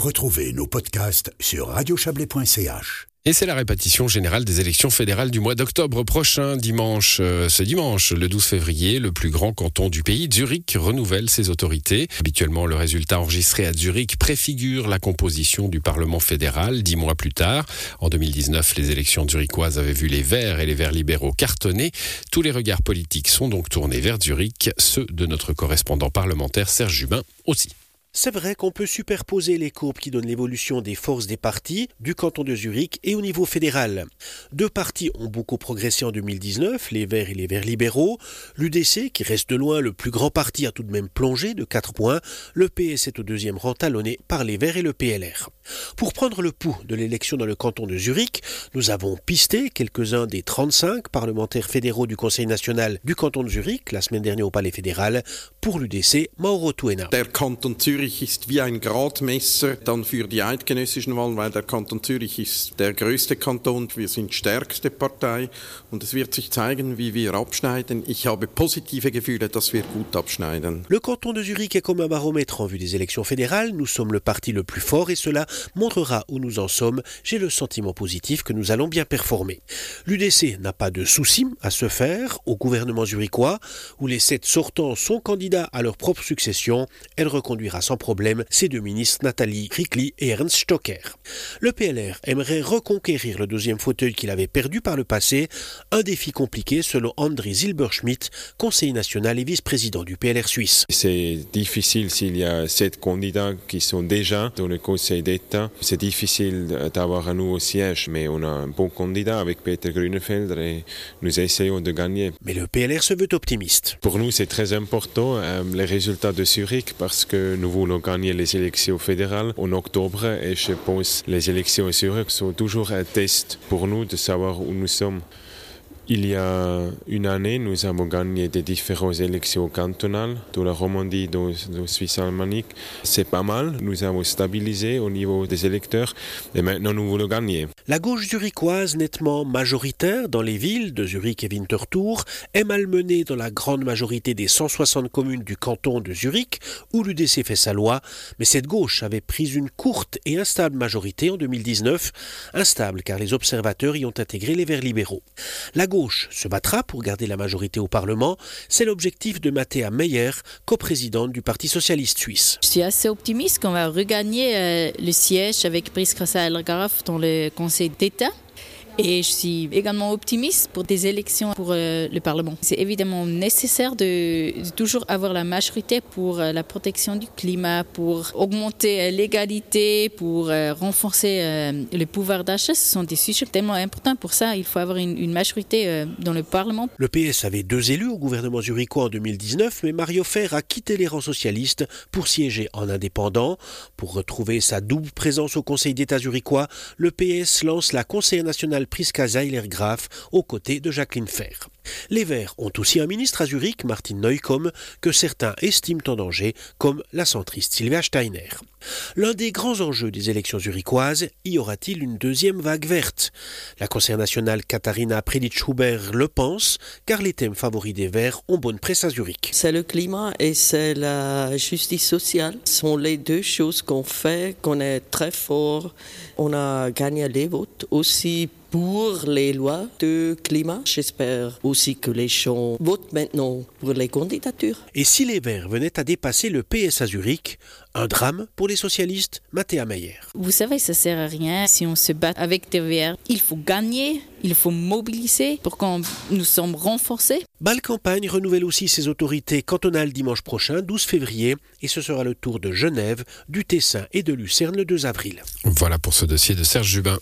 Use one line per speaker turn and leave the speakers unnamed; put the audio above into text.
Retrouvez nos podcasts sur radiochablais.ch.
Et c'est la répétition générale des élections fédérales du mois d'octobre prochain, dimanche. Euh, ce dimanche, le 12 février, le plus grand canton du pays, Zurich, renouvelle ses autorités. Habituellement, le résultat enregistré à Zurich préfigure la composition du Parlement fédéral dix mois plus tard. En 2019, les élections zurichoises avaient vu les Verts et les Verts libéraux cartonner. Tous les regards politiques sont donc tournés vers Zurich, ceux de notre correspondant parlementaire Serge Jubin aussi.
C'est vrai qu'on peut superposer les courbes qui donnent l'évolution des forces des partis du canton de Zurich et au niveau fédéral. Deux partis ont beaucoup progressé en 2019, les Verts et les Verts libéraux. L'UDC, qui reste de loin le plus grand parti, a tout de même plongé de 4 points. Le PS est au deuxième rang talonné par les Verts et le PLR. Pour prendre le pouls de l'élection dans le canton de Zurich, nous avons pisté quelques-uns des 35 parlementaires fédéraux du Conseil national du canton de Zurich la semaine dernière au Palais fédéral pour l'UDC Mauro Tuena. Le canton de Zurich est comme un baromètre en vue des élections fédérales. Nous sommes le parti le plus fort et cela montrera où nous en sommes. J'ai le sentiment positif que nous allons bien performer. L'UDC n'a pas de soucis à se faire au gouvernement zurichois où les sept sortants sont candidats à leur propre succession. Elle reconduira sans problème ses deux ministres Nathalie Rickli et Ernst Stocker. Le PLR aimerait reconquérir le deuxième fauteuil qu'il avait perdu par le passé, un défi compliqué selon André Zilberschmidt, conseiller national et vice-président du PLR suisse.
C'est difficile s'il y a sept candidats qui sont déjà dans le Conseil d'État. C'est difficile d'avoir à nous au siège, mais on a un bon candidat avec Peter Grünefeld et nous essayons de gagner.
Mais le PLR se veut optimiste.
Pour nous, c'est très important euh, les résultats de Zurich parce que nous voulons gagner les élections fédérales en octobre et je pense que les élections à Zurich sont toujours un test pour nous de savoir où nous sommes. Il y a une année, nous avons gagné des différentes élections cantonales de la Romandie, de, de Suisse alémanique. C'est pas mal. Nous avons stabilisé au niveau des électeurs et maintenant nous voulons gagner.
La gauche zurichoise, nettement majoritaire dans les villes de Zurich et Winterthur, est malmenée dans la grande majorité des 160 communes du canton de Zurich, où l'UDC fait sa loi. Mais cette gauche avait pris une courte et instable majorité en 2019. Instable car les observateurs y ont intégré les Verts libéraux. La gauche se battra pour garder la majorité au Parlement. C'est l'objectif de Mathéa Meyer, coprésidente du Parti socialiste suisse.
Je suis assez optimiste qu'on va regagner euh, le siège avec Brice Graf dans le Conseil d'État. Et je suis également optimiste pour des élections pour euh, le Parlement. C'est évidemment nécessaire de, toujours avoir la majorité pour euh, la protection du climat, pour augmenter euh, l'égalité, pour renforcer le pouvoir d'achat. Ce sont des sujets tellement importants. Pour ça, il faut avoir une, majorité dans le Parlement.
Le PS avait deux élus au gouvernement zurichois en 2019, mais Mario Fer a quitté les rangs socialistes pour siéger en indépendant. Pour retrouver sa double présence au Conseil d'État zurichois, le PS lance la conseillère nationale Priska Zeiler-Graf aux côtés de Jacqueline Fer. Les Verts ont aussi un ministre à Zurich, Martin Neukomm, que certains estiment en danger, comme la centriste Sylvia Steiner. L'un des grands enjeux des élections zurichoises, y aura-t-il une deuxième vague verte? La conseillère nationale Katharina Prelitsch-Huber le pense, car les thèmes favoris des Verts ont bonne presse à Zurich.
C'est le climat et c'est la justice sociale. Ce sont les deux choses qu'on fait, qu'on est très fort. On a gagné les votes aussi pour les lois de climat. J'espère aussi que les gens votent maintenant pour les candidatures.
Et si les Verts venaient à dépasser le PS à Zurich, un drame pour les socialistes, Mathéa Meyer.
Vous savez, ça sert à rien si on se bat avec des Verts. Il faut gagner, il faut mobiliser pour qu'on nous sommes renforcés.
Bâle Campagne renouvelle aussi ses autorités cantonales dimanche prochain, 12 février, et ce sera le tour de Genève, du Tessin et de Lucerne le 2 avril.
Voilà pour ce dossier de Serge Jubin.